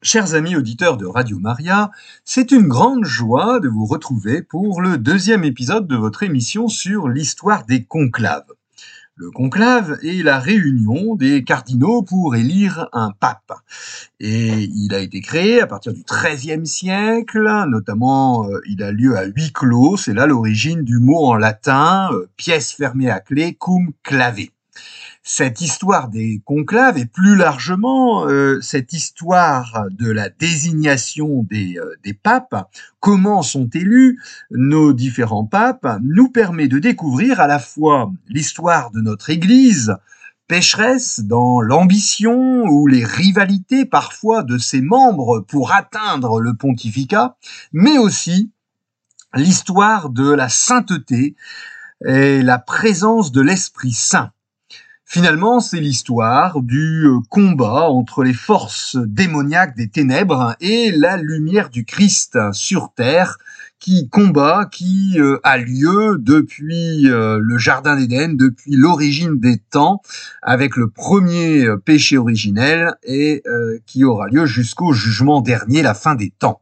Chers amis auditeurs de Radio Maria, c'est une grande joie de vous retrouver pour le deuxième épisode de votre émission sur l'histoire des conclaves. Le conclave est la réunion des cardinaux pour élire un pape. Et il a été créé à partir du XIIIe siècle, notamment euh, il a lieu à huis clos, c'est là l'origine du mot en latin, euh, pièce fermée à clé, cum clave cette histoire des conclaves et plus largement euh, cette histoire de la désignation des, euh, des, papes, comment sont élus nos différents papes, nous permet de découvrir à la fois l'histoire de notre Église, pécheresse dans l'ambition ou les rivalités parfois de ses membres pour atteindre le pontificat, mais aussi l'histoire de la sainteté et la présence de l'Esprit Saint Finalement, c'est l'histoire du euh, combat entre les forces démoniaques des ténèbres et la lumière du Christ sur terre, qui combat qui euh, a lieu depuis euh, le jardin d'Éden, depuis l'origine des temps, avec le premier péché originel et qui aura lieu jusqu'au jugement dernier, la fin des temps,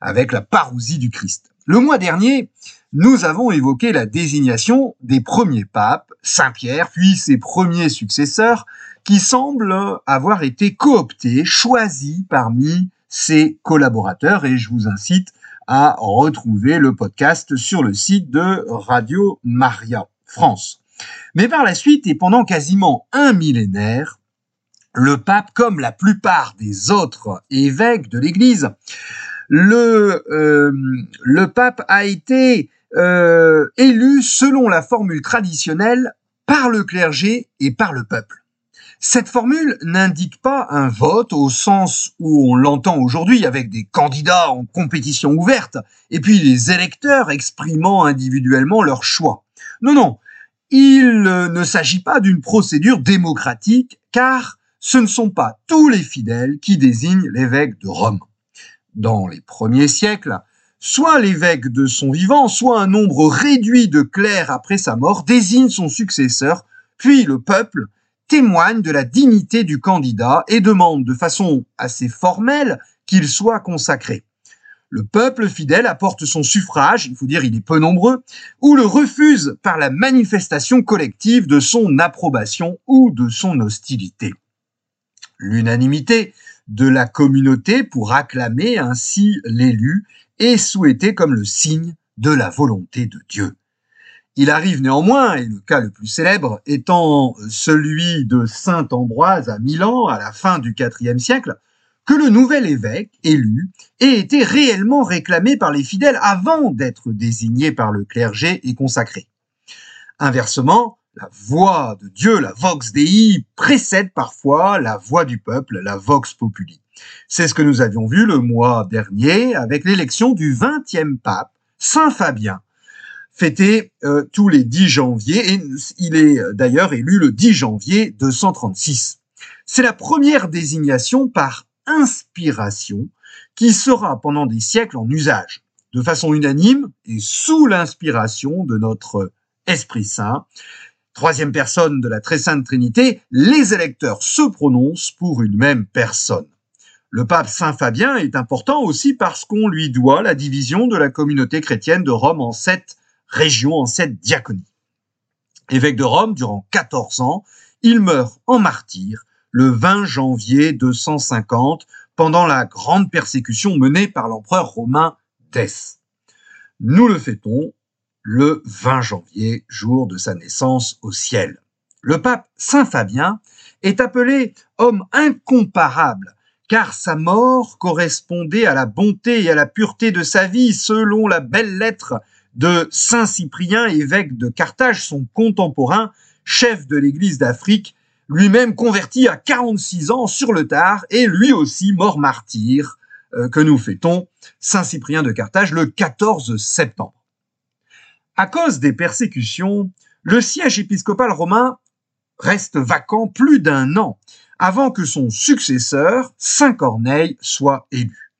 avec la parousie du Christ. Le mois dernier, nous avons évoqué la désignation des premiers papes, Saint Pierre, puis ses premiers successeurs, qui semblent avoir été cooptés, choisis parmi ses collaborateurs, et je vous incite à retrouver le podcast sur le site de Radio Maria France. Mais par la suite, et pendant quasiment un millénaire, le pape, comme la plupart des autres évêques de l'Église, le, euh, le pape a été euh, élu selon la formule traditionnelle par le clergé et par le peuple. Cette formule n'indique pas un vote au sens où on l'entend aujourd'hui avec des candidats en compétition ouverte et puis les électeurs exprimant individuellement leur choix. Non, non, il ne s'agit pas d'une procédure démocratique car ce ne sont pas tous les fidèles qui désignent l'évêque de Rome. Dans les premiers siècles, soit l'évêque de son vivant, soit un nombre réduit de clercs après sa mort désigne son successeur, puis le peuple témoigne de la dignité du candidat et demande de façon assez formelle qu'il soit consacré. Le peuple fidèle apporte son suffrage, il faut dire il est peu nombreux, ou le refuse par la manifestation collective de son approbation ou de son hostilité. L'unanimité de la communauté pour acclamer ainsi l'élu est souhaité comme le signe de la volonté de Dieu. Il arrive néanmoins, et le cas le plus célèbre étant celui de Saint Ambroise à Milan à la fin du IVe siècle, que le nouvel évêque élu ait été réellement réclamé par les fidèles avant d'être désigné par le clergé et consacré. Inversement, la voix de Dieu, la vox dei, précède parfois la voix du peuple, la vox populi. C'est ce que nous avions vu le mois dernier avec l'élection du 20e pape, Saint Fabien, fêté euh, tous les 10 janvier, et il est euh, d'ailleurs élu le 10 janvier 236. C'est la première désignation par inspiration qui sera pendant des siècles en usage, de façon unanime et sous l'inspiration de notre Esprit Saint. Troisième personne de la Très Sainte Trinité, les électeurs se prononcent pour une même personne. Le pape Saint Fabien est important aussi parce qu'on lui doit la division de la communauté chrétienne de Rome en sept régions, en sept diaconies. Évêque de Rome durant 14 ans, il meurt en martyr le 20 janvier 250 pendant la grande persécution menée par l'empereur romain Dès. Nous le fêtons le 20 janvier, jour de sa naissance au ciel. Le pape Saint Fabien est appelé homme incomparable car sa mort correspondait à la bonté et à la pureté de sa vie, selon la belle lettre de Saint Cyprien, évêque de Carthage, son contemporain, chef de l'Église d'Afrique, lui-même converti à 46 ans sur le tard, et lui aussi mort martyr, euh, que nous fêtons, Saint Cyprien de Carthage, le 14 septembre. À cause des persécutions, le siège épiscopal romain reste vacant plus d'un an, avant que son successeur, Saint Corneille, soit élu.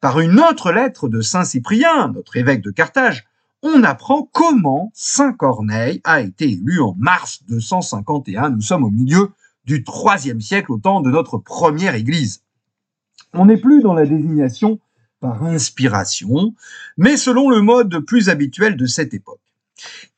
Par une autre lettre de Saint Cyprien, notre évêque de Carthage, on apprend comment Saint Corneille a été élu en mars 251. Nous sommes au milieu du IIIe siècle, au temps de notre première Église. On n'est plus dans la désignation par inspiration, mais selon le mode plus habituel de cette époque.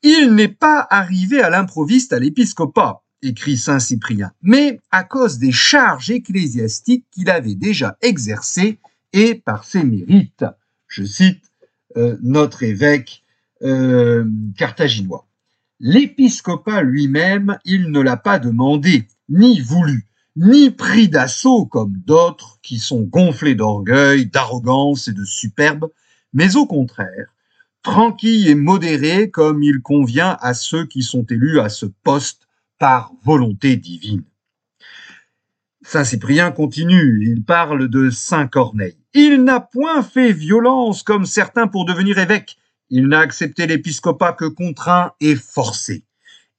Il n'est pas arrivé à l'improviste à l'épiscopat, écrit Saint Cyprien, mais à cause des charges ecclésiastiques qu'il avait déjà exercées et par ses mérites. Je cite euh, notre évêque euh, carthaginois. L'épiscopat lui-même, il ne l'a pas demandé, ni voulu, ni pris d'assaut comme d'autres qui sont gonflés d'orgueil, d'arrogance et de superbe, mais au contraire, tranquille et modéré comme il convient à ceux qui sont élus à ce poste par volonté divine. Saint Cyprien continue, il parle de Saint Corneille. Il n'a point fait violence comme certains pour devenir évêque. Il n'a accepté l'épiscopat que contraint et forcé.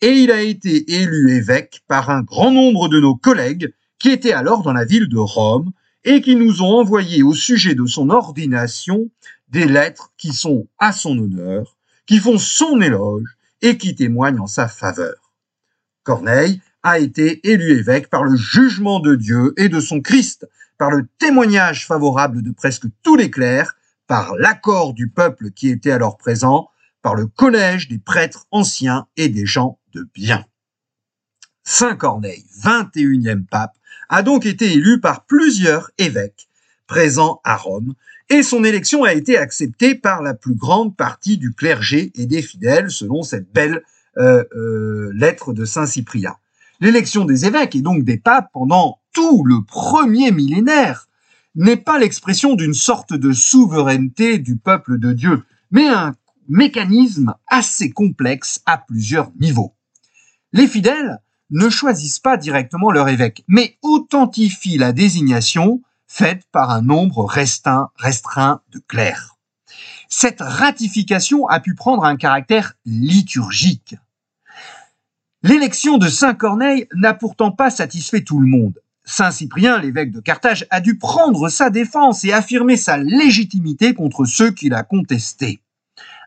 Et il a été élu évêque par un grand nombre de nos collègues qui étaient alors dans la ville de Rome et qui nous ont envoyé au sujet de son ordination des lettres qui sont à son honneur, qui font son éloge et qui témoignent en sa faveur. Corneille a été élu évêque par le jugement de Dieu et de son Christ, par le témoignage favorable de presque tous les clercs, par l'accord du peuple qui était alors présent, par le collège des prêtres anciens et des gens de bien. Saint Corneille, 21e pape, a donc été élu par plusieurs évêques présents à Rome, et son élection a été acceptée par la plus grande partie du clergé et des fidèles, selon cette belle lettre de Saint Cyprien. L'élection des évêques et donc des papes pendant tout le premier millénaire n'est pas l'expression d'une sorte de souveraineté du peuple de Dieu, mais un mécanisme assez complexe à plusieurs niveaux. Les fidèles ne choisissent pas directement leur évêque, mais authentifient la désignation faite par un nombre restreint, restreint de clercs. Cette ratification a pu prendre un caractère liturgique. L'élection de Saint Corneille n'a pourtant pas satisfait tout le monde. Saint Cyprien, l'évêque de Carthage, a dû prendre sa défense et affirmer sa légitimité contre ceux qui la contestaient.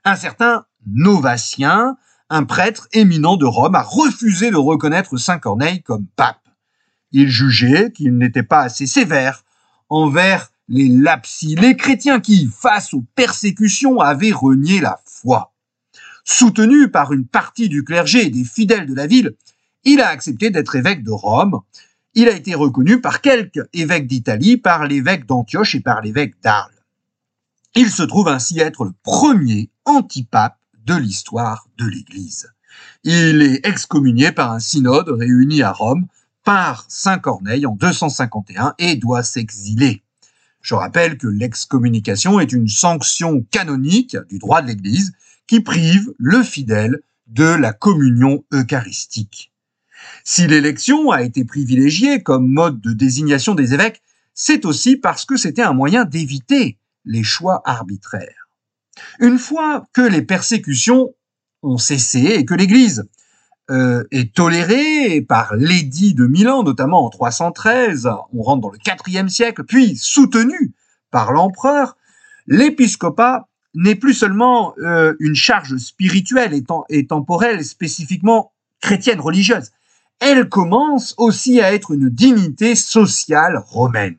Un certain Novatien, un prêtre éminent de Rome, a refusé de reconnaître Saint Corneille comme pape. Il jugeait qu'il n'était pas assez sévère envers les lapsis, les chrétiens qui, face aux persécutions, avaient renié la foi. Soutenu par une partie du clergé et des fidèles de la ville, il a accepté d'être évêque de Rome. Il a été reconnu par quelques évêques d'Italie, par l'évêque d'Antioche et par l'évêque d'Arles. Il se trouve ainsi être le premier antipape de l'histoire de l'Église. Il est excommunié par un synode réuni à Rome par Saint Corneille en 251 et doit s'exiler. Je rappelle que l'excommunication est une sanction canonique du droit de l'Église qui prive le fidèle de la communion eucharistique. Si l'élection a été privilégiée comme mode de désignation des évêques, c'est aussi parce que c'était un moyen d'éviter les choix arbitraires. Une fois que les persécutions ont cessé et que l'Église euh, est tolérée par l'édit de Milan, notamment en 313, on rentre dans le IVe siècle, puis soutenue par l'empereur, l'épiscopat n'est plus seulement euh, une charge spirituelle et, et temporelle spécifiquement chrétienne religieuse. Elle commence aussi à être une dignité sociale romaine.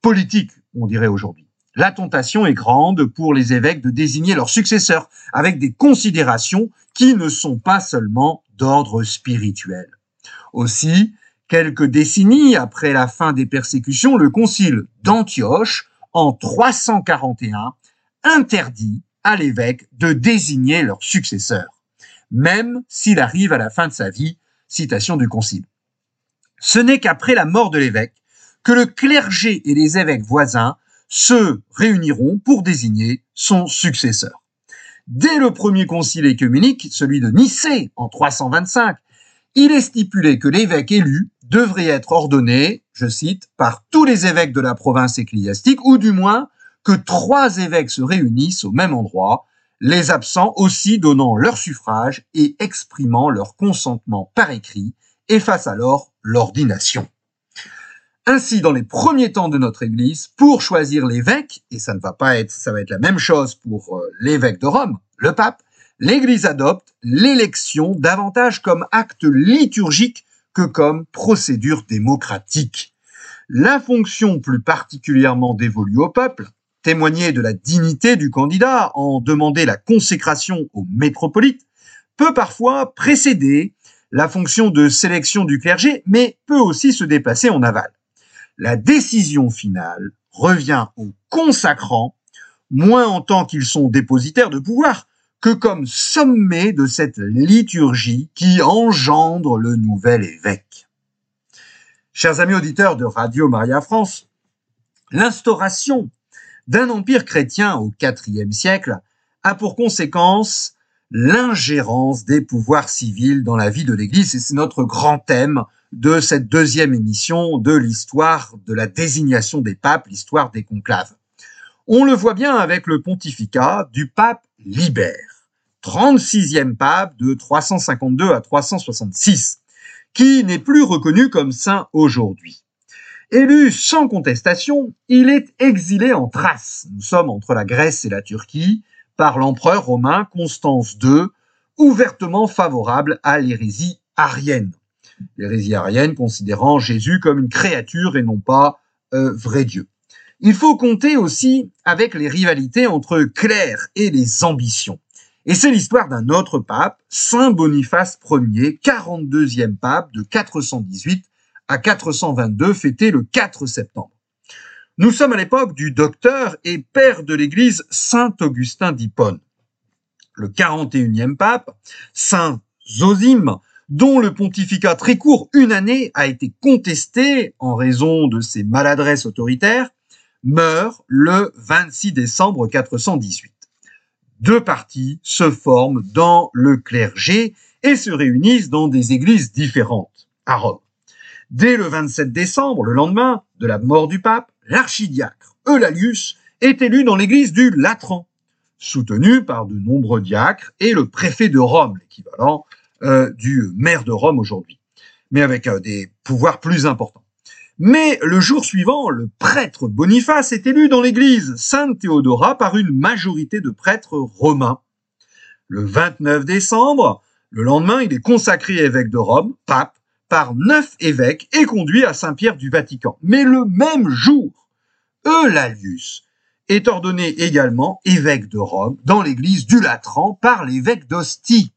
Politique, on dirait aujourd'hui. La tentation est grande pour les évêques de désigner leurs successeurs avec des considérations qui ne sont pas seulement d'ordre spirituel. Aussi, quelques décennies après la fin des persécutions, le concile d'Antioche, en 341, interdit à l'évêque de désigner leur successeur, même s'il arrive à la fin de sa vie, citation du concile. Ce n'est qu'après la mort de l'évêque que le clergé et les évêques voisins se réuniront pour désigner son successeur. Dès le premier concile œcuménique, celui de Nicée en 325, il est stipulé que l'évêque élu devrait être ordonné, je cite, par tous les évêques de la province ecclésiastique, ou du moins que trois évêques se réunissent au même endroit, les absents aussi donnant leur suffrage et exprimant leur consentement par écrit, fassent alors l'ordination. Ainsi, dans les premiers temps de notre Église, pour choisir l'évêque, et ça ne va pas être, ça va être la même chose pour euh, l'évêque de Rome, le pape, l'Église adopte l'élection davantage comme acte liturgique que comme procédure démocratique. la fonction plus particulièrement dévolue au peuple, témoigner de la dignité du candidat, en demander la consécration au métropolite, peut parfois précéder la fonction de sélection du clergé, mais peut aussi se déplacer en aval. La décision finale revient aux consacrants, moins en tant qu'ils sont dépositaires de pouvoir, que comme sommet de cette liturgie qui engendre le nouvel évêque. Chers amis auditeurs de Radio Maria France, l'instauration d'un empire chrétien au IVe siècle a pour conséquence l'ingérence des pouvoirs civils dans la vie de l'Église, et c'est notre grand thème de cette deuxième émission de l'histoire de la désignation des papes, l'histoire des conclaves. On le voit bien avec le pontificat du pape Libère, 36e pape de 352 à 366, qui n'est plus reconnu comme saint aujourd'hui. Élu sans contestation, il est exilé en Thrace. Nous sommes entre la Grèce et la Turquie par l'empereur romain Constance II, ouvertement favorable à l'hérésie arienne. L'hérésie arienne considérant Jésus comme une créature et non pas euh, vrai Dieu. Il faut compter aussi avec les rivalités entre clercs et les ambitions. Et c'est l'histoire d'un autre pape, Saint Boniface Ier, 42e pape de 418 à 422, fêté le 4 septembre. Nous sommes à l'époque du docteur et père de l'Église Saint Augustin d'Hippone. Le 41e pape, Saint Zosime, dont le pontificat très court, une année, a été contesté en raison de ses maladresses autoritaires, meurt le 26 décembre 418. Deux partis se forment dans le clergé et se réunissent dans des églises différentes à Rome. Dès le 27 décembre, le lendemain de la mort du pape, l'archidiacre Eulalius est élu dans l'église du Latran, soutenu par de nombreux diacres et le préfet de Rome, l'équivalent euh, du maire de Rome aujourd'hui, mais avec euh, des pouvoirs plus importants. Mais le jour suivant, le prêtre Boniface est élu dans l'église Sainte Théodora par une majorité de prêtres romains. Le 29 décembre, le lendemain, il est consacré évêque de Rome, pape, par neuf évêques et conduit à Saint-Pierre du Vatican. Mais le même jour, Eulalius est ordonné également évêque de Rome dans l'église du Latran par l'évêque d'Ostie.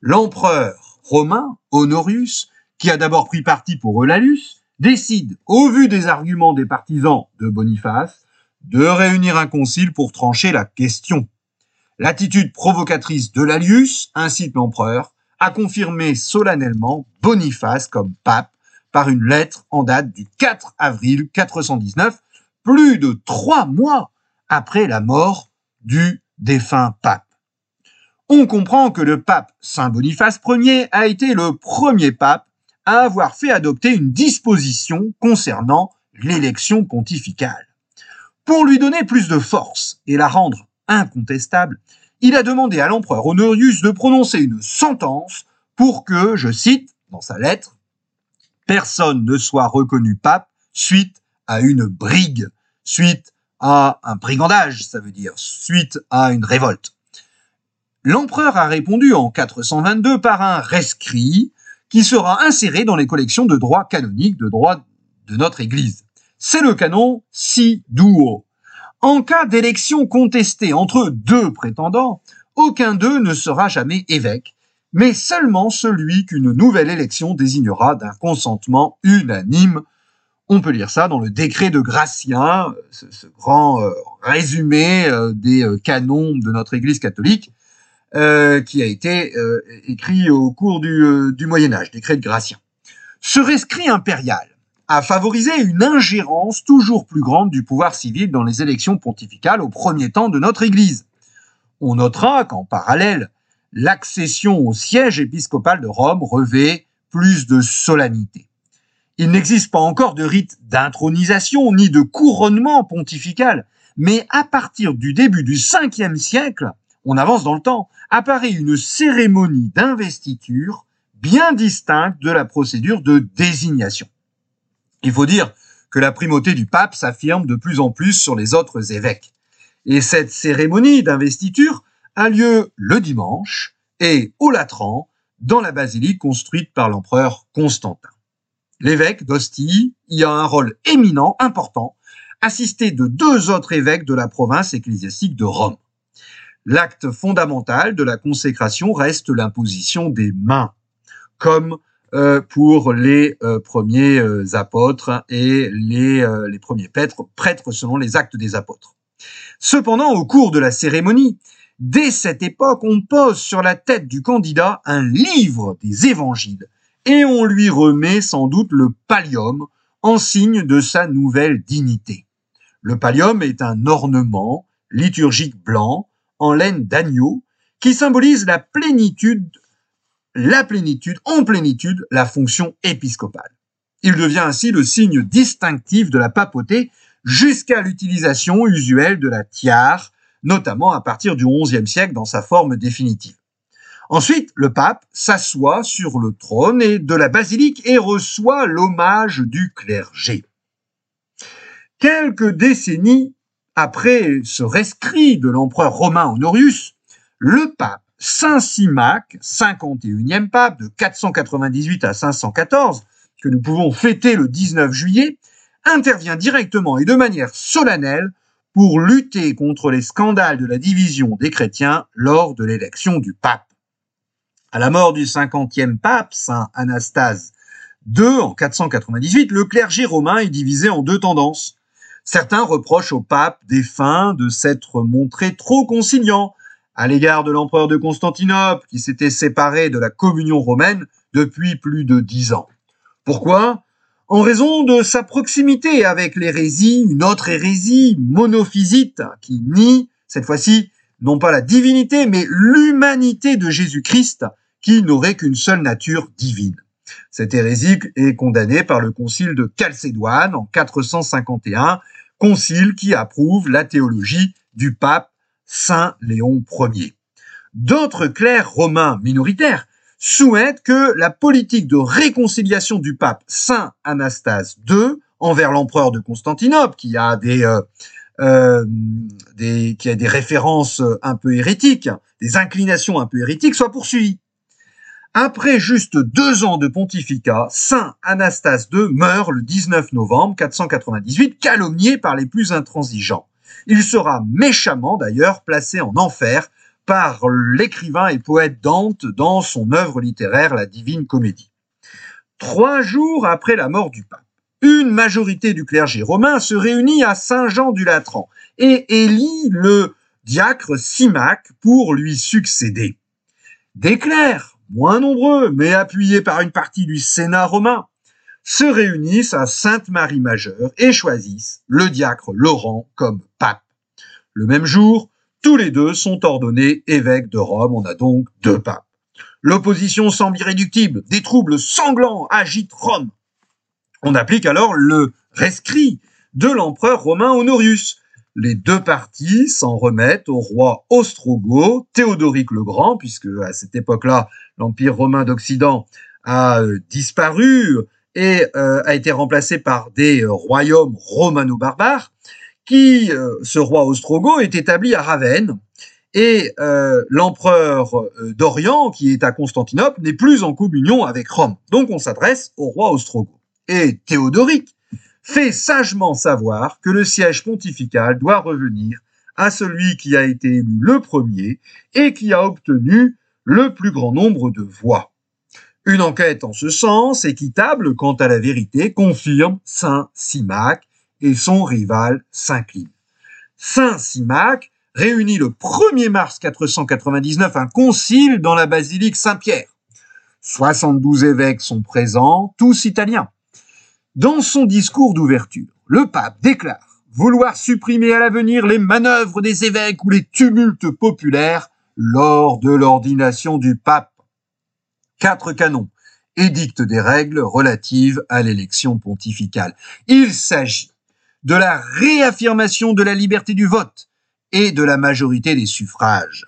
L'empereur romain, Honorius, qui a d'abord pris parti pour Eulalius, décide, au vu des arguments des partisans de Boniface, de réunir un concile pour trancher la question. L'attitude provocatrice de Lalius incite l'empereur a confirmé solennellement Boniface comme pape par une lettre en date du 4 avril 419, plus de trois mois après la mort du défunt pape. On comprend que le pape Saint Boniface Ier a été le premier pape à avoir fait adopter une disposition concernant l'élection pontificale. Pour lui donner plus de force et la rendre incontestable, il a demandé à l'empereur Honorius de prononcer une sentence pour que, je cite dans sa lettre, personne ne soit reconnu pape suite à une brigue, suite à un brigandage, ça veut dire, suite à une révolte. L'empereur a répondu en 422 par un rescrit qui sera inséré dans les collections de droit canonique de droit de notre Église. C'est le canon si duo. En cas d'élection contestée entre deux prétendants, aucun d'eux ne sera jamais évêque, mais seulement celui qu'une nouvelle élection désignera d'un consentement unanime. On peut lire ça dans le décret de Gratien, ce, grand euh, résumé euh, des euh, canons de notre Église catholique, qui a été écrit au cours du, du Moyen Âge, décret de Gratien. Ce rescrit impérial a favorisé une ingérence toujours plus grande du pouvoir civil dans les élections pontificales au premier temps de notre Église. On notera qu'en parallèle, l'accession au siège épiscopal de Rome revêt plus de solennité. Il n'existe pas encore de rite d'intronisation ni de couronnement pontifical, mais à partir du début du 5e siècle, on avance dans le temps, apparaît une cérémonie d'investiture bien distincte de la procédure de désignation. Il faut dire que la primauté du pape s'affirme de plus en plus sur les autres évêques. Et cette cérémonie d'investiture a lieu le dimanche et au Latran, dans la basilique construite par l'empereur Constantin. L'évêque d'Ostie y a un rôle éminent, important, assisté de deux autres évêques de la province ecclésiastique de Rome. L'acte fondamental de la consécration reste l'imposition des mains, comme pour les euh, premiers euh, apôtres et les, les premiers prêtres, prêtres selon les actes des apôtres. Cependant, au cours de la cérémonie, dès cette époque, on pose sur la tête du candidat un livre des évangiles et on lui remet sans doute le pallium en signe de sa nouvelle dignité. Le pallium est un ornement liturgique blanc en laine d'agneau qui symbolise la plénitude, la plénitude, en plénitude, la fonction épiscopale. Il devient ainsi le signe distinctif de la papauté jusqu'à l'utilisation usuelle de la tiare, notamment à partir du XIe siècle dans sa forme définitive. Ensuite, le pape s'assoit sur le trône de la basilique et reçoit l'hommage du clergé. Quelques décennies après ce rescrit de l'empereur romain Honorius, le pape Saint Simac, 51e pape de 498 à 514, que nous pouvons fêter le 19 juillet, intervient directement et de manière solennelle pour lutter contre les scandales de la division des chrétiens lors de l'élection du pape. À la mort du 50e pape, Saint Anastase II, en 498, le clergé romain est divisé en deux tendances. Certains reprochent au pape défunt de s'être montré trop conciliant à l'égard de l'empereur de Constantinople qui s'était séparé de la communion romaine depuis plus de dix ans. Pourquoi? En raison de sa proximité avec l'hérésie, une autre hérésie monophysite qui nie, cette fois-ci, non pas la divinité, mais l'humanité de Jésus-Christ qui n'aurait qu'une seule nature divine. Cette hérésie est condamnée par le concile de Chalcédoine en 451, concile qui approuve la théologie du pape Saint Léon Ier. D'autres clercs romains minoritaires souhaitent que la politique de réconciliation du pape Saint Anastase II envers l'empereur de Constantinople, qui a des, euh, euh, des, qui a des références un peu hérétiques, des inclinations un peu hérétiques, soit poursuivie. Après juste deux ans de pontificat, Saint Anastase II meurt le 19 novembre 498, calomnié par les plus intransigeants. Il sera méchamment d'ailleurs placé en enfer par l'écrivain et poète Dante dans son œuvre littéraire La Divine Comédie. Trois jours après la mort du pape, une majorité du clergé romain se réunit à Saint-Jean du Latran et élit le diacre Simac pour lui succéder. Des clercs moins nombreux, mais appuyés par une partie du Sénat romain, se réunissent à Sainte-Marie Majeure et choisissent le diacre Laurent comme. Le même jour, tous les deux sont ordonnés évêques de Rome. On a donc deux papes. L'opposition semble irréductible. Des troubles sanglants agitent Rome. On applique alors le rescrit de l'empereur romain Honorius, les deux parties s'en remettent au roi ostrogoth Théodoric le Grand, puisque à cette époque-là, l'Empire romain d'Occident a euh, disparu et euh, a été remplacé par des royaumes romano-barbares, qui, euh, ce roi ostrogoth, est établi à Ravenne, et l'empereur d'Orient, qui est à Constantinople, n'est plus en communion avec Rome. Donc on s'adresse au roi ostrogoth. Et Théodoric, fait sagement savoir que le siège pontifical doit revenir à celui qui a été élu le premier et qui a obtenu le plus grand nombre de voix. Une enquête en ce sens, équitable quant à la vérité, confirme Saint Simac et son rival s'incline. Saint Simac réunit le 1er mars 499 un concile dans la basilique Saint-Pierre. 72 évêques sont présents, tous italiens. Dans son discours d'ouverture, le pape déclare vouloir supprimer à l'avenir les manœuvres des évêques ou les tumultes populaires lors de l'ordination du pape. Quatre canons édictent des règles relatives à l'élection pontificale. Il s'agit de la réaffirmation de la liberté du vote et de la majorité des suffrages.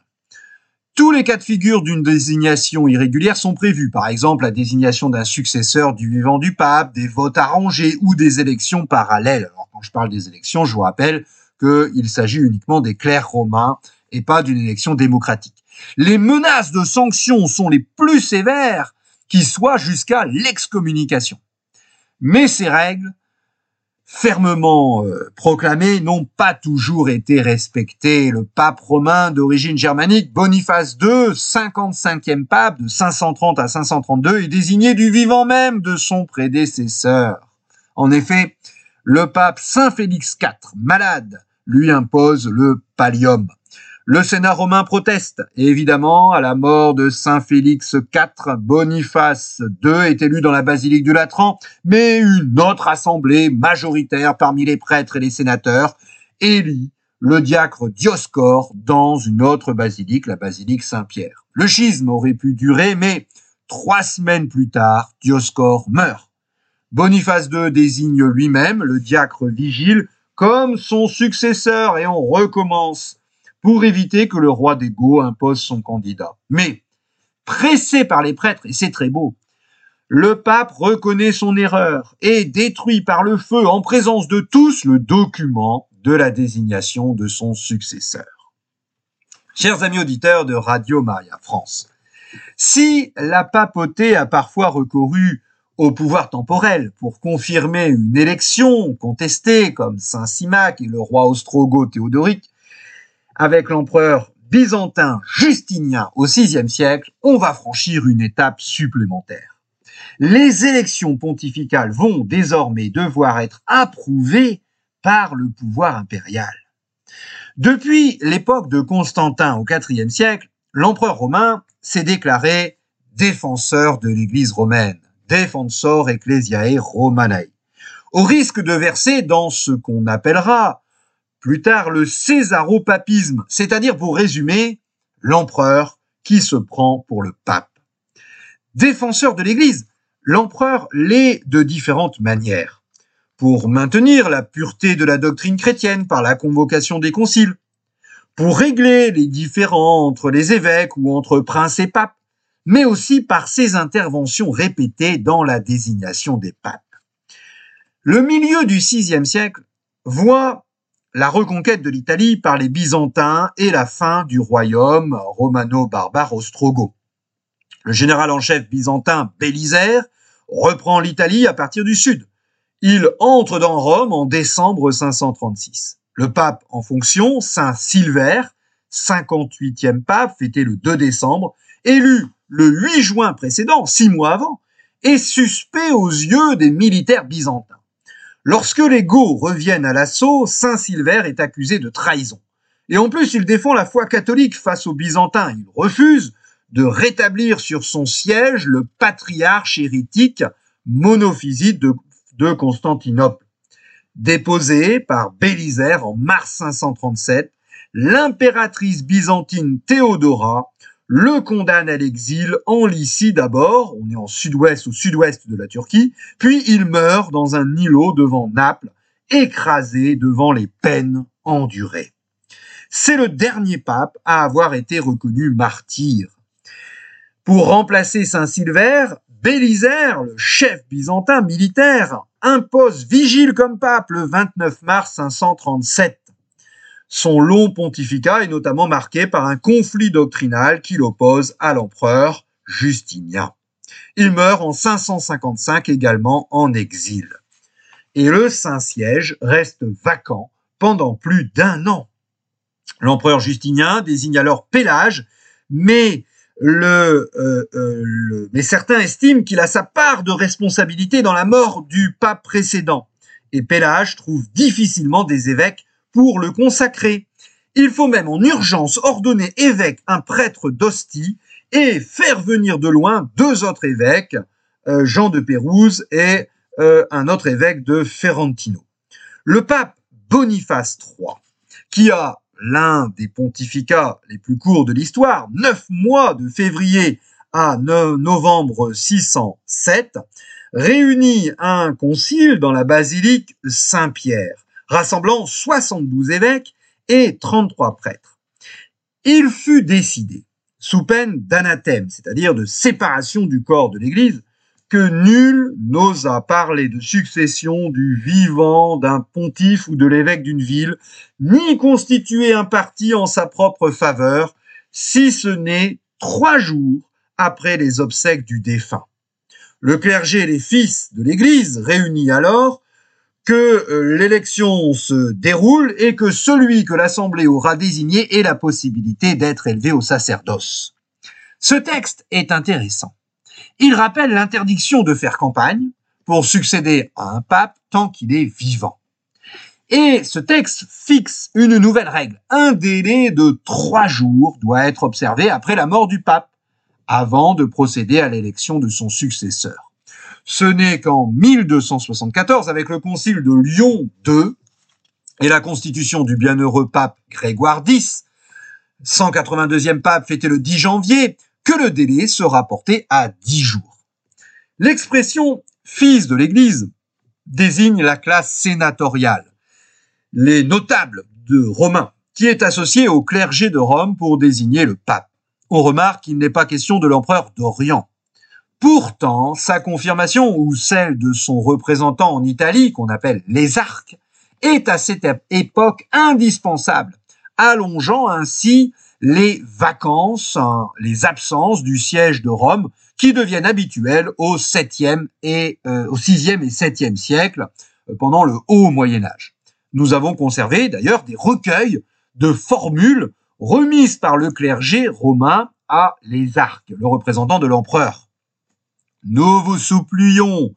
Tous les cas de figure d'une désignation irrégulière sont prévus, par exemple la désignation d'un successeur du vivant du pape, des votes arrangés ou des élections parallèles. Alors quand je parle des élections, je vous rappelle qu'il s'agit uniquement des clercs romains et pas d'une élection démocratique. Les menaces de sanctions sont les plus sévères qui soient jusqu'à l'excommunication. Mais ces règles, fermement euh, proclamées, n'ont pas toujours été respectées. Le pape romain d'origine germanique, Boniface II, 55e pape de 530 à 532, est désigné du vivant même de son prédécesseur. En effet, le pape Saint Félix IV, malade, lui impose le pallium. Le Sénat romain proteste, évidemment, à la mort de Saint Félix IV, Boniface II est élu dans la basilique du Latran, mais une autre assemblée majoritaire parmi les prêtres et les sénateurs élit le diacre Dioscore dans une autre basilique, la basilique Saint-Pierre. Le schisme aurait pu durer, mais trois semaines plus tard, Dioscore meurt. Boniface II désigne lui-même le diacre Vigile comme son successeur et on recommence pour éviter que le roi des Goths impose son candidat. Mais, pressé par les prêtres, et c'est très beau, le pape reconnaît son erreur et détruit par le feu en présence de tous le document de la désignation de son successeur. Chers amis auditeurs de Radio Maria France, si la papauté a parfois recouru au pouvoir temporel pour confirmer une élection contestée comme Saint Simac et le roi ostrogo Théodoric, avec l'empereur byzantin Justinien au VIe siècle, on va franchir une étape supplémentaire. Les élections pontificales vont désormais devoir être approuvées par le pouvoir impérial. Depuis l'époque de Constantin au IVe siècle, l'empereur romain s'est déclaré défenseur de l'Église romaine, defensor ecclesiae romanae, au risque de verser dans ce qu'on appellera plus tard le césaropapisme, c'est-à-dire pour résumer, l'empereur qui se prend pour le pape. Défenseur de l'Église, l'empereur l'est de différentes manières. Pour maintenir la pureté de la doctrine chrétienne par la convocation des conciles, pour régler les différends entre les évêques ou entre princes et papes, mais aussi par ses interventions répétées dans la désignation des papes. Le milieu du VIe siècle voit la reconquête de l'Italie par les Byzantins et la fin du royaume romano-barbare ostrogo. Le général en chef byzantin Bélisaire reprend l'Italie à partir du sud. Il entre dans Rome en décembre 536. Le pape en fonction, Saint Silver, 58e pape, fêté le 2 décembre, élu le 8 juin précédent, six mois avant, est suspect aux yeux des militaires byzantins. Lorsque les Goths reviennent à l'assaut, Saint Silver est accusé de trahison. Et en plus, il défend la foi catholique face aux Byzantins. Il refuse de rétablir sur son siège le patriarche hérétique monophysite de, de Constantinople. Déposé par Bélisaire en mars 537, l'impératrice byzantine Théodora le condamne à l'exil en Lycie d'abord, on est en sud-ouest au sud-ouest de la Turquie, puis il meurt dans un îlot devant Naples, écrasé devant les peines endurées. C'est le dernier pape à avoir été reconnu martyr. Pour remplacer Saint Silver, Bélisaire, le chef byzantin militaire, impose Vigile comme pape le 29 mars 537. Son long pontificat est notamment marqué par un conflit doctrinal qui l'oppose à l'empereur Justinien. Il meurt en 555 également en exil. Et le Saint-Siège reste vacant pendant plus d'un an. L'empereur Justinien désigne alors Pélage, mais, euh, euh, mais certains estiment qu'il a sa part de responsabilité dans la mort du pape précédent. Et Pélage trouve difficilement des évêques pour le consacrer. Il faut même en urgence ordonner évêque un prêtre d'Ostie et faire venir de loin deux autres évêques, euh, Jean de Pérouse et euh, un autre évêque de Ferrantino. Le pape Boniface III, qui a l'un des pontificats les plus courts de l'histoire, neuf mois de février à novembre 607, réunit un concile dans la basilique Saint-Pierre rassemblant 72 évêques et 33 prêtres. Il fut décidé, sous peine d'anathème, c'est-à-dire de séparation du corps de l'Église, que nul n'osa parler de succession du vivant d'un pontife ou de l'évêque d'une ville, ni constituer un parti en sa propre faveur, si ce n'est trois jours après les obsèques du défunt. Le clergé et les fils de l'Église réunis alors que euh, l'élection se déroule et que celui que l'Assemblée aura désigné ait la possibilité d'être élevé au sacerdoce. Ce texte est intéressant. Il rappelle l'interdiction de faire campagne pour succéder à un pape tant qu'il est vivant. Et ce texte fixe une nouvelle règle. Un délai de trois jours doit être observé après la mort du pape, avant de procéder à l'élection de son successeur. Ce n'est qu'en 1274, avec le concile de Lyon II et la constitution du bienheureux pape Grégoire X, 182e pape fêté le 10 janvier, que le délai sera porté à 10 jours. L'expression fils de l'Église désigne la classe sénatoriale, les notables de Romains, qui est associé au clergé de Rome pour désigner le pape. On remarque qu'il n'est pas question de l'empereur d'Orient. Pourtant, sa confirmation ou celle de son représentant en Italie, qu'on appelle les arcs, est à cette époque indispensable, allongeant ainsi les vacances, hein, les absences du siège de Rome qui deviennent habituelles au 7e et euh, au 6e et 7e siècle euh, pendant le haut Moyen Âge. Nous avons conservé d'ailleurs des recueils de formules remises par le clergé romain à les arcs, le représentant de l'empereur. Nous vous supplions,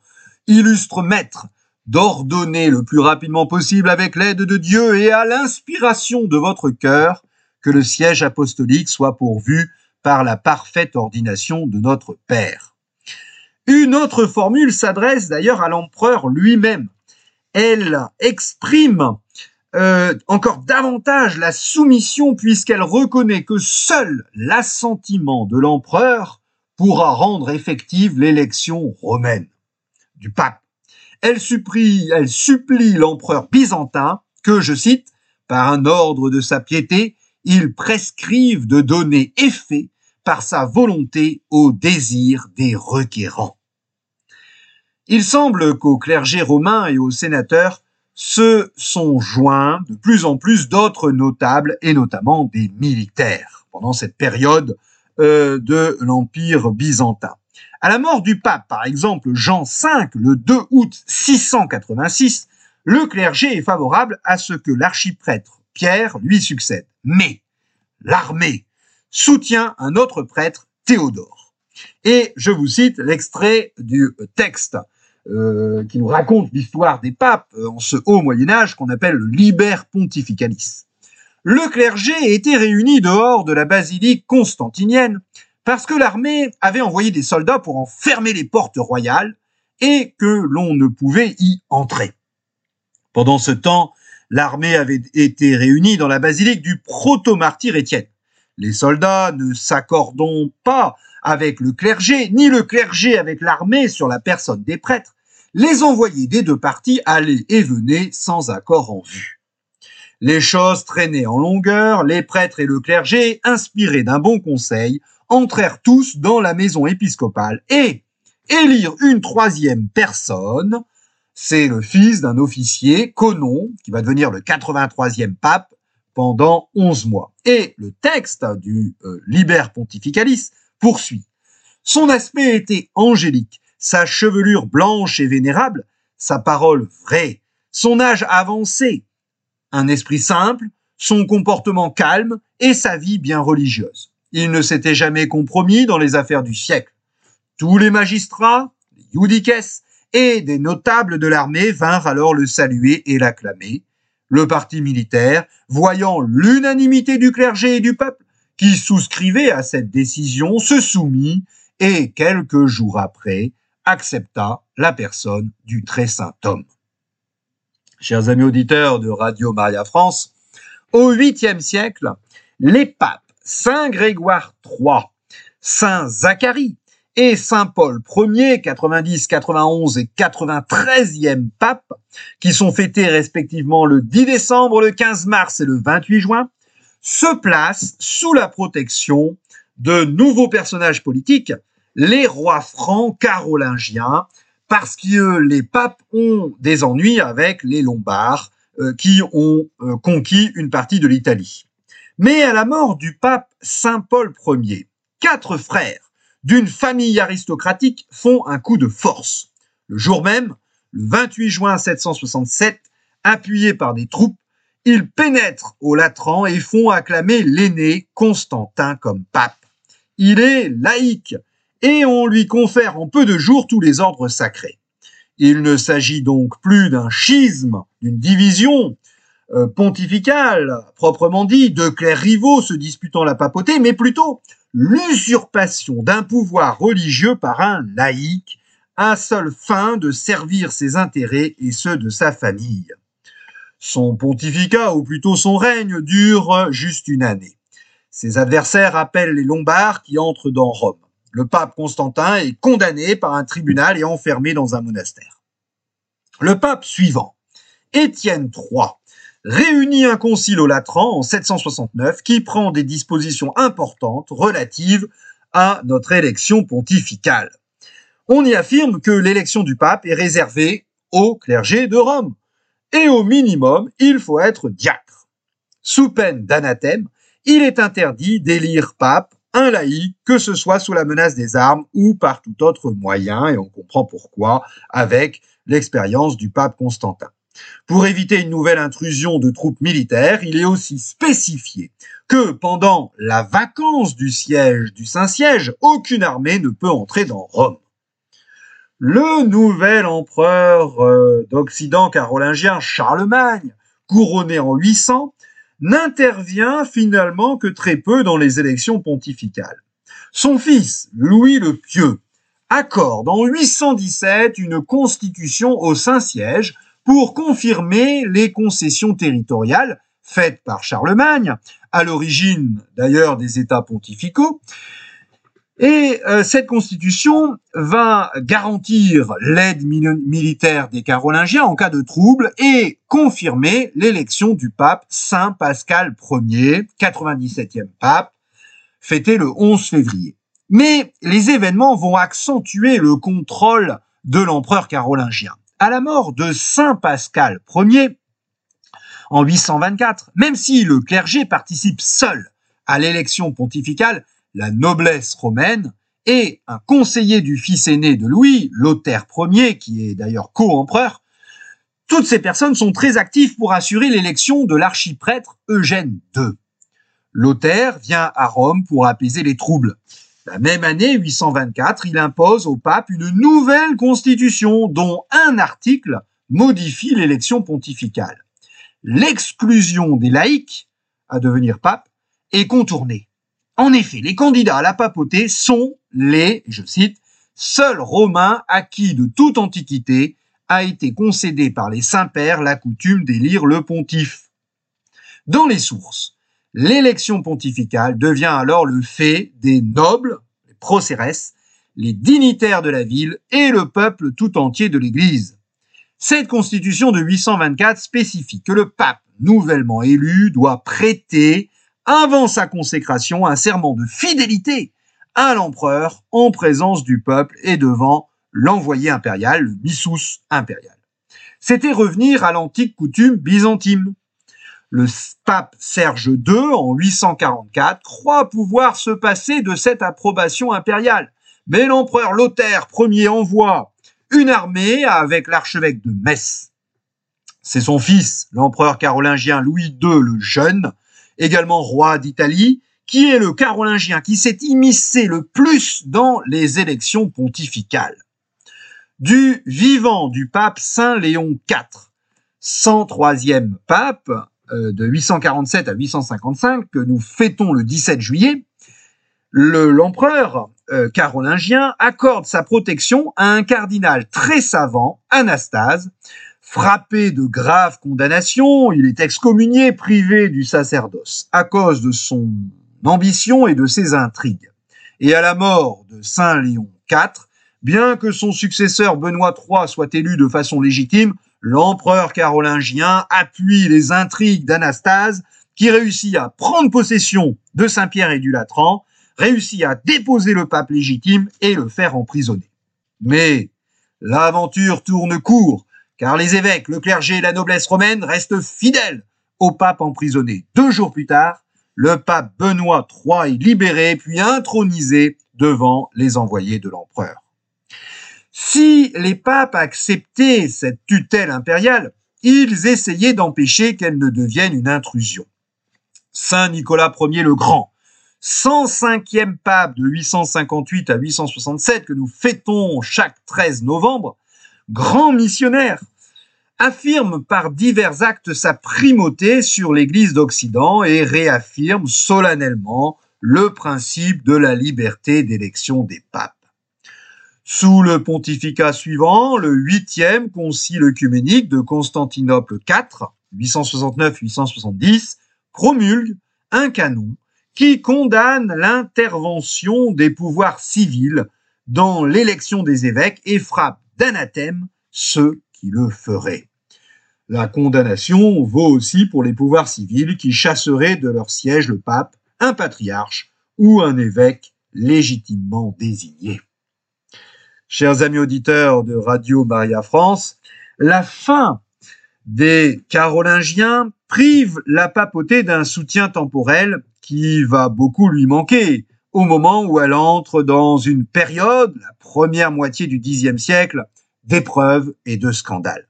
illustre maître, d'ordonner le plus rapidement possible avec l'aide de Dieu et à l'inspiration de votre cœur que le siège apostolique soit pourvu par la parfaite ordination de notre Père. Une autre formule s'adresse d'ailleurs à l'empereur lui-même. Elle exprime euh, encore davantage la soumission puisqu'elle reconnaît que seul l'assentiment de l'empereur pourra rendre effective l'élection romaine du pape. Elle supplie, l'empereur byzantin que, je cite, par un ordre de sa piété, il prescrive de donner effet par sa volonté au désir des requérants. Il semble qu'au clergé romain et aux sénateurs se sont joints de plus en plus d'autres notables et notamment des militaires pendant cette période euh, de l'Empire byzantin. À la mort du pape, par exemple, Jean V, le 2 août 686, le clergé est favorable à ce que l'archiprêtre Pierre lui succède. Mais l'armée soutient un autre prêtre, Théodore. Et je vous cite l'extrait du texte euh, qui nous raconte l'histoire des papes euh, en ce haut Moyen Âge qu'on appelle le Liber Pontificalis le clergé était réuni dehors de la basilique constantinienne parce que l'armée avait envoyé des soldats pour en fermer les portes royales et que l'on ne pouvait y entrer. Pendant ce temps, l'armée avait été réunie dans la basilique du proto-martyr Étienne. Les soldats ne s'accordant pas avec le clergé, ni le clergé avec l'armée sur la personne des prêtres, les envoyés des deux parties allaient et venaient sans accord en vue. Les choses traînaient en longueur, les prêtres et le clergé, inspirés d'un bon conseil, entrèrent tous dans la maison épiscopale et élirent une troisième personne, c'est le fils d'un officier, Conon, qui va devenir le 83e pape pendant 11 mois. Et le texte du euh, Liber Pontificalis poursuit. Son aspect était angélique, sa chevelure blanche et vénérable, sa parole vraie, son âge avancé, un esprit simple, son comportement calme et sa vie bien religieuse. Il ne s'était jamais compromis dans les affaires du siècle. Tous les magistrats, les judices et des notables de l'armée vinrent alors le saluer et l'acclamer. Le parti militaire, voyant l'unanimité du clergé et du peuple, qui souscrivait à cette décision, se soumit et, quelques jours après, accepta la personne du très saint homme chers amis auditeurs de Radio Maria France, au 8e siècle, les papes Saint Grégoire III, Saint Zacharie et Saint Paul Ier, 90, 91 et 93e pape, qui sont fêtés respectivement le 10 décembre, le 15 mars et le 28 juin, se placent sous la protection de nouveaux personnages politiques, les rois francs carolingiens, parce que les papes ont des ennuis avec les Lombards euh, qui ont euh, conquis une partie de l'Italie. Mais à la mort du pape Saint Paul Ier, quatre frères d'une famille aristocratique font un coup de force. Le jour même, le 28 juin 767, appuyés par des troupes, ils pénètrent au Latran et font acclamer l'aîné Constantin comme pape. Il est laïque et on lui confère en peu de jours tous les ordres sacrés. Il ne s'agit donc plus d'un schisme, d'une division euh, pontificale, proprement dit, de clercs rivaux se disputant la papauté, mais plutôt l'usurpation d'un pouvoir religieux par un laïc, à seule fin de servir ses intérêts et ceux de sa famille. Son pontificat, ou plutôt son règne, dure juste une année. Ses adversaires appellent les Lombards qui entrent dans Rome. Le pape Constantin est condamné par un tribunal et enfermé dans un monastère. Le pape suivant, Étienne III, réunit un concile au Latran en 769 qui prend des dispositions importantes relatives à notre élection pontificale. On y affirme que l'élection du pape est réservée au clergé de Rome et au minimum, il faut être diacre. Sous peine d'anathème, il est interdit d'élire pape un laïc, que ce soit sous la menace des armes ou par tout autre moyen, et on comprend pourquoi avec l'expérience du pape Constantin. Pour éviter une nouvelle intrusion de troupes militaires, il est aussi spécifié que pendant la vacance du siège du Saint-Siège, aucune armée ne peut entrer dans Rome. Le nouvel empereur euh, d'Occident carolingien Charlemagne, couronné en 800, n'intervient finalement que très peu dans les élections pontificales. Son fils, Louis le Pieux, accorde en 817 une constitution au Saint-Siège pour confirmer les concessions territoriales faites par Charlemagne, à l'origine d'ailleurs des États pontificaux, et euh, cette constitution va garantir l'aide militaire des Carolingiens en cas de trouble et confirmer l'élection du pape Saint Pascal Ier, 97e pape, fêté le 11 février. Mais les événements vont accentuer le contrôle de l'empereur carolingien. À la mort de Saint Pascal Ier, en 824, même si le clergé participe seul à l'élection pontificale, la noblesse romaine, et un conseiller du fils aîné de Louis, Lothaire Ier, qui est d'ailleurs co-empereur, toutes ces personnes sont très actives pour assurer l'élection de l'archiprêtre Eugène II. Lothaire vient à Rome pour apaiser les troubles. La même année, 824, il impose au pape une nouvelle constitution dont un article modifie l'élection pontificale. L'exclusion des laïcs à devenir pape est contournée. En effet, les candidats à la papauté sont les, je cite, seuls Romains à qui de toute antiquité a été concédé par les saints-pères la coutume d'élire le pontife. Dans les sources, l'élection pontificale devient alors le fait des nobles, les procérès, les dignitaires de la ville et le peuple tout entier de l'Église. Cette constitution de 824 spécifie que le pape nouvellement élu doit prêter avant sa consécration, un serment de fidélité à l'empereur en présence du peuple et devant l'envoyé impérial, le missus impérial. C'était revenir à l'antique coutume byzantine. Le pape Serge II, en 844, croit pouvoir se passer de cette approbation impériale. Mais l'empereur Lothaire Ier envoie une armée avec l'archevêque de Metz. C'est son fils, l'empereur carolingien Louis II le Jeune, également roi d'Italie, qui est le carolingien qui s'est immiscé le plus dans les élections pontificales. Du vivant du pape Saint Léon IV, 103e pape, euh, de 847 à 855, que nous fêtons le 17 juillet, l'empereur euh, carolingien accorde sa protection à un cardinal très savant, Anastase, Frappé de graves condamnations, il est excommunié, privé du sacerdoce, à cause de son ambition et de ses intrigues. Et à la mort de Saint Léon IV, bien que son successeur Benoît III soit élu de façon légitime, l'empereur carolingien appuie les intrigues d'Anastase, qui réussit à prendre possession de Saint-Pierre et du Latran, réussit à déposer le pape légitime et le faire emprisonner. Mais l'aventure tourne court car les évêques, le clergé et la noblesse romaine restent fidèles au pape emprisonné. Deux jours plus tard, le pape Benoît III est libéré puis intronisé devant les envoyés de l'empereur. Si les papes acceptaient cette tutelle impériale, ils essayaient d'empêcher qu'elle ne devienne une intrusion. Saint Nicolas Ier le Grand, 105e pape de 858 à 867 que nous fêtons chaque 13 novembre, grand missionnaire, affirme par divers actes sa primauté sur l'Église d'Occident et réaffirme solennellement le principe de la liberté d'élection des papes. Sous le pontificat suivant, le huitième concile œcuménique de Constantinople IV, 869-870, promulgue un canon qui condamne l'intervention des pouvoirs civils dans l'élection des évêques et frappe d'anathème ceux qui le feraient. La condamnation vaut aussi pour les pouvoirs civils qui chasseraient de leur siège le pape, un patriarche ou un évêque légitimement désigné. Chers amis auditeurs de Radio Maria France, la fin des Carolingiens prive la papauté d'un soutien temporel qui va beaucoup lui manquer au moment où elle entre dans une période, la première moitié du Xe siècle, d'épreuves et de scandales.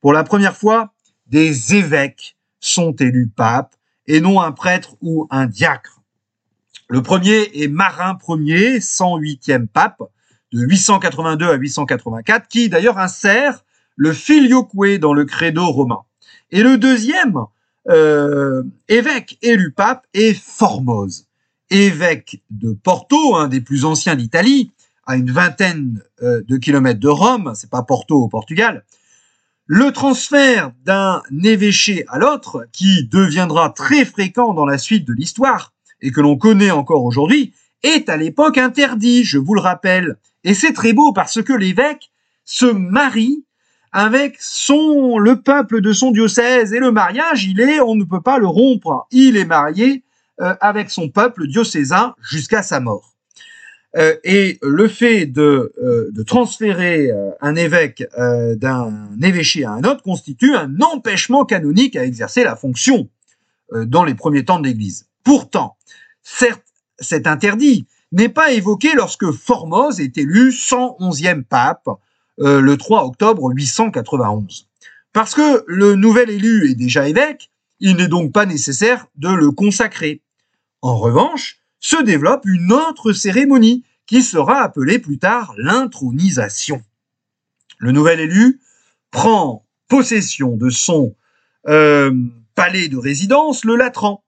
Pour la première fois, des évêques sont élus papes et non un prêtre ou un diacre. Le premier est Marin Ier, 108e pape, de 882 à 884, qui d'ailleurs insère le filioque dans le credo romain. Et le deuxième euh, évêque élu pape est Formose, évêque de Porto, un des plus anciens d'Italie, à une vingtaine euh, de kilomètres de Rome, c'est pas Porto au Portugal. Le transfert d'un évêché à l'autre, qui deviendra très fréquent dans la suite de l'histoire et que l'on connaît encore aujourd'hui, est à l'époque interdit, je vous le rappelle. Et c'est très beau parce que l'évêque se marie avec son, le peuple de son diocèse. Et le mariage, il est, on ne peut pas le rompre. Il est marié avec son peuple diocésain jusqu'à sa mort. Euh, et le fait de, euh, de transférer un évêque d'un évêché à un autre constitue un empêchement canonique à exercer la fonction dans les premiers temps de l'Église. Pourtant, certes, cet interdit n'est pas évoqué lorsque Formose est élu 111e pape euh, le 3 octobre 891. Parce que le nouvel élu est déjà évêque, il n'est donc pas nécessaire de le consacrer. En revanche, se développe une autre cérémonie qui sera appelée plus tard l'intronisation. Le nouvel élu prend possession de son euh, palais de résidence, le Latran,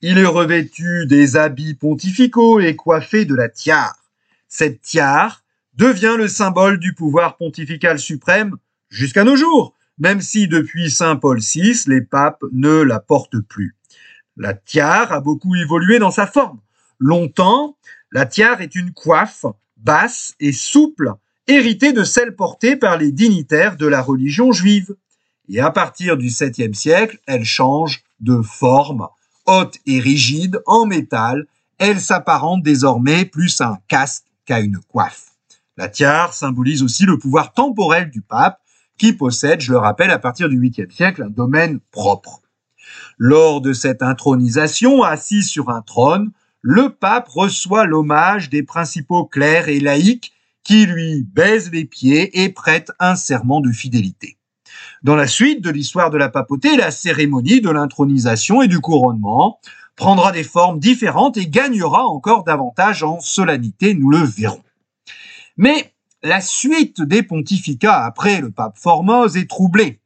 il est revêtu des habits pontificaux et coiffé de la tiare. Cette tiare devient le symbole du pouvoir pontifical suprême jusqu'à nos jours, même si depuis Saint Paul VI, les papes ne la portent plus. La tiare a beaucoup évolué dans sa forme. Longtemps, la tiare est une coiffe basse et souple, héritée de celle portée par les dignitaires de la religion juive. Et à partir du 7e siècle, elle change de forme haute et rigide, en métal, elle s'apparente désormais plus à un casque qu'à une coiffe. La tiare symbolise aussi le pouvoir temporel du pape, qui possède, je le rappelle, à partir du 8e siècle, un domaine propre. Lors de cette intronisation, assis sur un trône, le pape reçoit l'hommage des principaux clercs et laïcs qui lui baisent les pieds et prêtent un serment de fidélité. Dans la suite de l'histoire de la papauté, la cérémonie de l'intronisation et du couronnement prendra des formes différentes et gagnera encore davantage en solennité, nous le verrons. Mais la suite des pontificats après le pape Formose est troublée.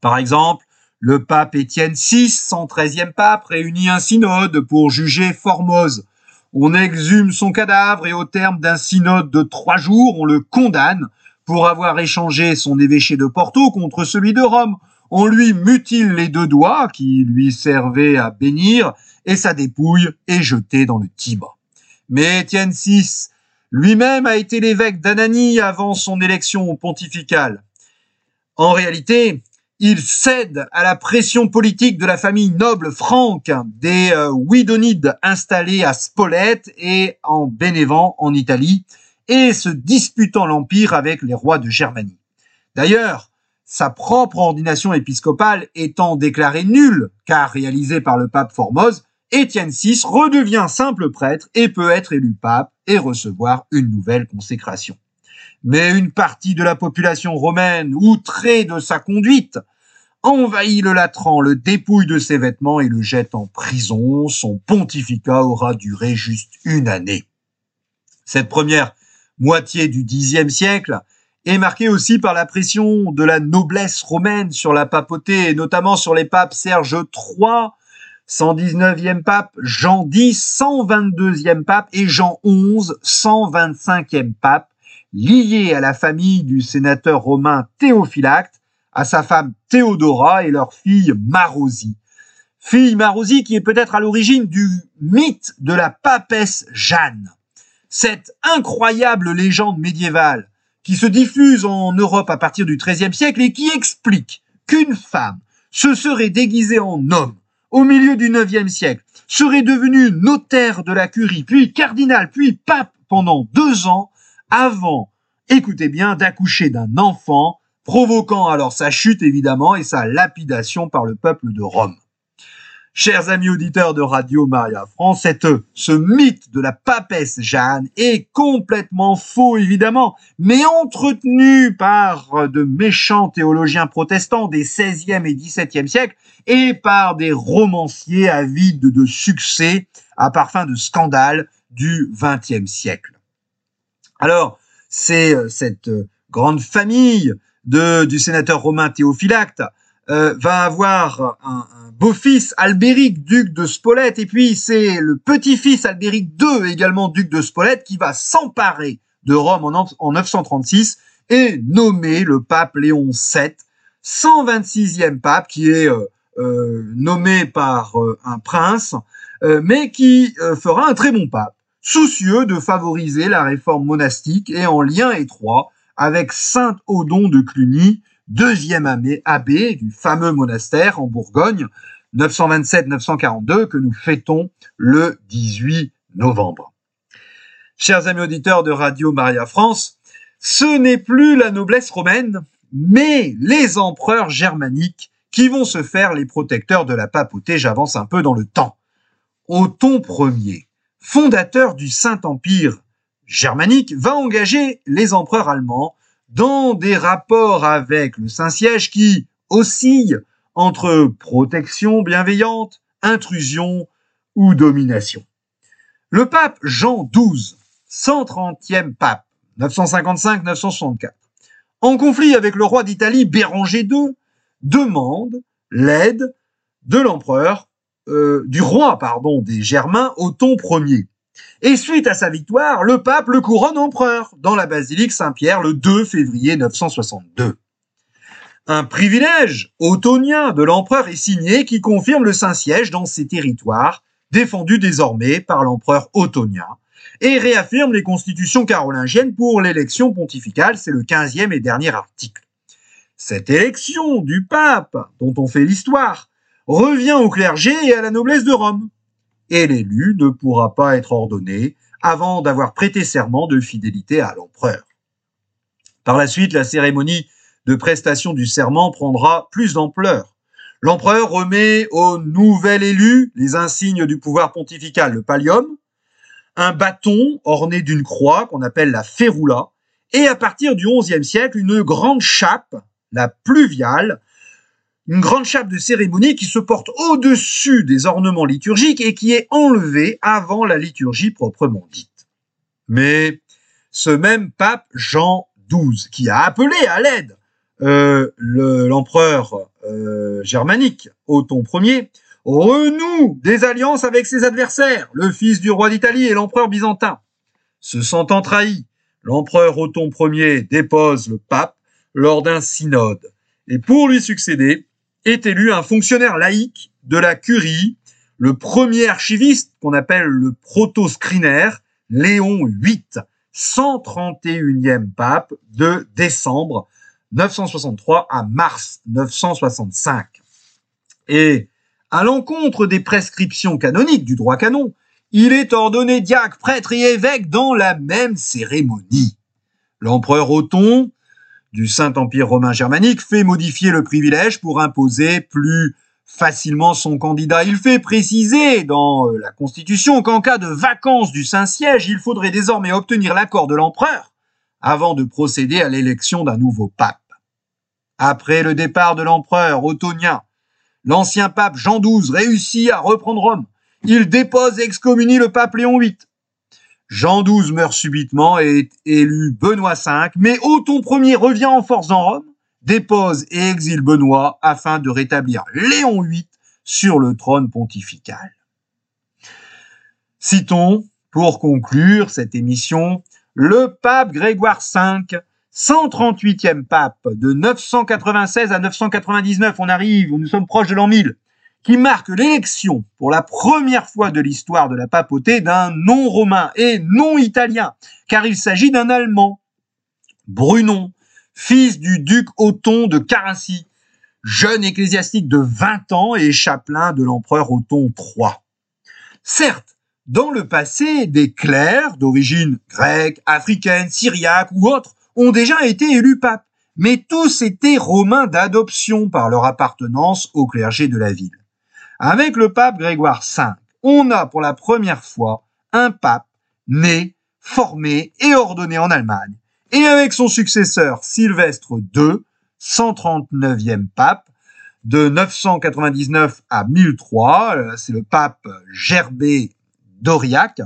Par exemple, le pape Étienne VI, 113e pape, réunit un synode pour juger Formose. On exhume son cadavre et au terme d'un synode de trois jours, on le condamne pour avoir échangé son évêché de Porto contre celui de Rome. On lui mutile les deux doigts qui lui servaient à bénir et sa dépouille est jetée dans le Tibre. Mais Étienne VI lui-même a été l'évêque d'Ananie avant son élection pontificale. En réalité, il cède à la pression politique de la famille noble franque des euh, installés à Spolète et en Bénévent en Italie, et se disputant l'empire avec les rois de Germanie. D'ailleurs, sa propre ordination épiscopale étant déclarée nulle, car réalisée par le pape Formose, Étienne VI redevient simple prêtre et peut être élu pape et recevoir une nouvelle consécration. Mais une partie de la population romaine, outrée de sa conduite, envahit le Latran, le dépouille de ses vêtements et le jette en prison. Son pontificat aura duré juste une année. Cette première moitié du Xe siècle est marquée aussi par la pression de la noblesse romaine sur la papauté, et notamment sur les papes Serge III, 119e pape, Jean X, 122e pape, et Jean XI, 125e pape, liés à la famille du sénateur romain Théophylacte, à sa femme Théodora et leur fille Marosie. Fille Marosie qui est peut-être à l'origine du mythe de la papesse Jeanne. Cette incroyable légende médiévale qui se diffuse en Europe à partir du XIIIe siècle et qui explique qu'une femme se serait déguisée en homme au milieu du IXe siècle, serait devenue notaire de la curie, puis cardinal, puis pape pendant deux ans avant, écoutez bien, d'accoucher d'un enfant provoquant alors sa chute évidemment et sa lapidation par le peuple de Rome. Chers amis auditeurs de Radio Maria France, cette, ce mythe de la papesse Jeanne est complètement faux évidemment, mais entretenu par de méchants théologiens protestants des 16e et 17e siècles et par des romanciers avides de succès à parfum de scandale du 20e siècle. Alors, c'est euh, cette grande famille de, du sénateur romain Théophylacte, euh, va avoir un, beau-fils Albéric, duc de Spolète, et puis c'est le petit-fils Albéric II, également duc de Spolète, qui va s'emparer de Rome en, en 936 et nommer le pape Léon VII, 126e pape, qui est euh, euh, nommé par un prince, mais qui fera un très bon pape, soucieux de favoriser la réforme monastique et en lien étroit avec Saint Odon de Cluny, deuxième abbé du fameux monastère en Bourgogne, 927-942, que nous fêtons le 18 novembre. Chers amis auditeurs de Radio Maria France, ce n'est plus la noblesse romaine, mais les empereurs germaniques qui vont se faire les protecteurs de la papauté. J'avance un peu dans le temps. Othon Ier, fondateur du Saint-Empire germanique va engager les empereurs allemands dans des rapports avec le Saint-Siège qui oscillent entre protection bienveillante, intrusion ou domination. Le pape Jean XII, 130e pape, 955-964, en conflit avec le roi d'Italie Béranger II, demande l'aide de l'empereur, euh, du roi, pardon, des Germains, Othon Ier, et suite à sa victoire, le pape le couronne empereur dans la basilique Saint-Pierre le 2 février 962. Un privilège ottonien de l'empereur est signé qui confirme le Saint-Siège dans ses territoires, défendu désormais par l'empereur ottonien, et réaffirme les constitutions carolingiennes pour l'élection pontificale, c'est le 15e et dernier article. Cette élection du pape, dont on fait l'histoire, revient au clergé et à la noblesse de Rome, et l'élu ne pourra pas être ordonné avant d'avoir prêté serment de fidélité à l'empereur. Par la suite, la cérémonie de prestation du serment prendra plus d'ampleur. L'empereur remet au nouvel élu les insignes du pouvoir pontifical, le pallium, un bâton orné d'une croix qu'on appelle la ferula, et à partir du XIe siècle, une grande chape, la pluviale, une grande chape de cérémonie qui se porte au-dessus des ornements liturgiques et qui est enlevée avant la liturgie proprement dite. Mais ce même pape Jean XII, qui a appelé à l'aide euh, l'empereur euh, germanique Othon Ier, renoue des alliances avec ses adversaires, le fils du roi d'Italie et l'empereur byzantin. Se sentant trahi, l'empereur Othon Ier dépose le pape lors d'un synode. Et pour lui succéder, est élu un fonctionnaire laïque de la curie, le premier archiviste qu'on appelle le proto-scriner, Léon VIII, 131e pape de décembre 963 à mars 965. Et à l'encontre des prescriptions canoniques du droit canon, il est ordonné diacre, prêtre et évêque dans la même cérémonie. L'empereur Othon du Saint-Empire romain germanique fait modifier le privilège pour imposer plus facilement son candidat. Il fait préciser dans euh, la Constitution qu'en cas de vacance du Saint-Siège, il faudrait désormais obtenir l'accord de l'empereur avant de procéder à l'élection d'un nouveau pape. Après le départ de l'empereur ottonien, l'ancien pape Jean XII réussit à reprendre Rome. Il dépose et excommunie le pape Léon VIII. Jean XII meurt subitement et est élu Benoît V, mais Othon Ier revient en force en Rome, dépose et exile Benoît afin de rétablir Léon VIII sur le trône pontifical. Citons, pour conclure cette émission, le pape Grégoire V, 138e pape de 996 à 999, on arrive, nous sommes proches de l'an 1000, qui marque l'élection pour la première fois de l'histoire de la papauté d'un non romain et non italien, car il s'agit d'un Allemand, Brunon, fils du duc Othon de Carinthie, jeune ecclésiastique de 20 ans et chapelain de l'empereur Othon III. Certes, dans le passé, des clercs d'origine grecque, africaine, syriaque ou autre ont déjà été élus papes, mais tous étaient romains d'adoption par leur appartenance au clergé de la ville. Avec le pape Grégoire V, on a pour la première fois un pape né, formé et ordonné en Allemagne. Et avec son successeur Sylvestre II, 139e pape, de 999 à 1003, euh, c'est le pape Gerbé d'Aurillac,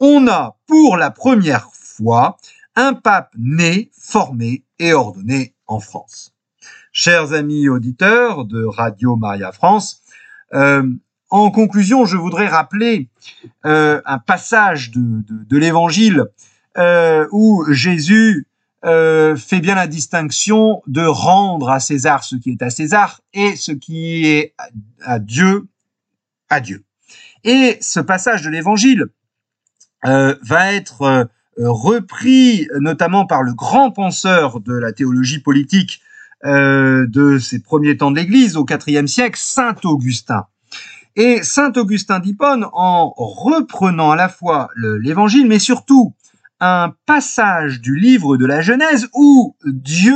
on a pour la première fois un pape né, formé et ordonné en France. Chers amis auditeurs de Radio Maria France, en conclusion, je voudrais rappeler euh, un passage de, de, l'Évangile euh, où Jésus fait bien la distinction de rendre à César ce qui est à César et ce qui est à Dieu à Dieu. Et ce passage de l'Évangile va être repris notamment par le grand penseur de la théologie politique euh, de ces premiers temps de l'Église au IVe siècle, Saint Augustin. Et Saint Augustin d'Hippone, en reprenant à la fois l'Évangile, mais surtout un passage du livre de la Genèse où Dieu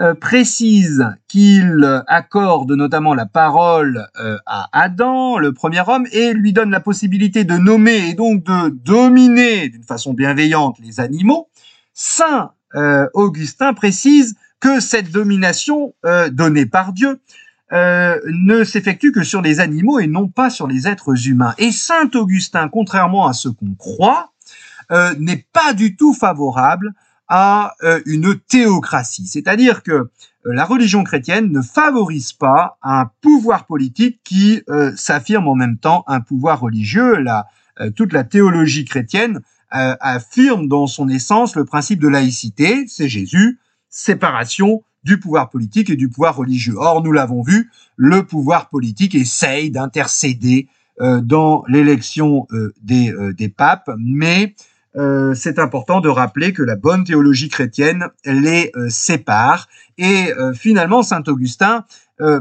euh, précise qu'il accorde notamment la parole euh, à Adam, le premier homme, et lui donne la possibilité de nommer et donc de dominer d'une façon bienveillante les animaux, Saint Augustin précise que cette domination euh, donnée par Dieu euh, ne s'effectue que sur les animaux et non pas sur les êtres humains. Et Saint Augustin, contrairement à ce qu'on croit, euh, n'est pas du tout favorable à une théocratie. C'est-à-dire que la religion chrétienne ne favorise pas un pouvoir politique qui s'affirme en même temps un pouvoir religieux. La, toute la théologie chrétienne affirme dans son essence le principe de laïcité, c'est Jésus, séparation du pouvoir politique et du pouvoir religieux. Or, nous l'avons vu, le pouvoir politique essaye d'intercéder euh, dans l'élection euh, des, euh, des, papes, mais c'est important de rappeler que la bonne théologie chrétienne les sépare. Et finalement, saint Augustin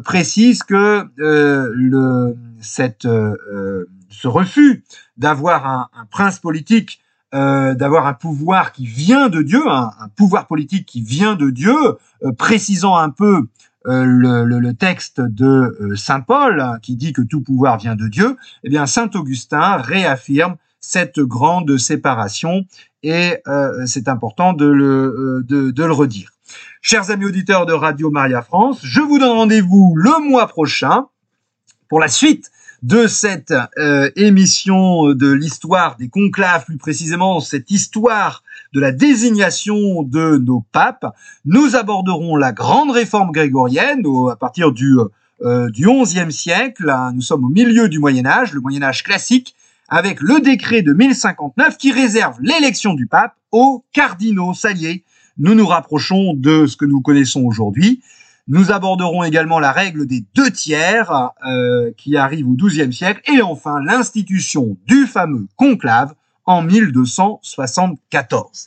précise que le, ce refus d'avoir un, prince politique euh, d'avoir un pouvoir qui vient de Dieu, un, pouvoir politique qui vient de Dieu, euh, précisant un peu euh, le, le, texte de Saint Paul qui dit que tout pouvoir vient de Dieu, eh bien Saint Augustin réaffirme cette grande séparation et c'est important de le, de, de le redire. Chers amis auditeurs de Radio Maria France, je vous donne rendez-vous le mois prochain pour la suite de cette euh, émission de l'histoire des conclaves, plus précisément cette histoire de la désignation de nos papes. Nous aborderons la grande réforme grégorienne à partir du, euh, du XIe siècle. Nous sommes au milieu du Moyen Âge, le Moyen Âge classique, avec le décret de 1059 qui réserve l'élection du pape aux cardinaux saliers. Nous nous rapprochons de ce que nous connaissons aujourd'hui. Nous aborderons également la règle des deux tiers euh, qui arrive au XIIe siècle et enfin l'institution du fameux conclave en 1274.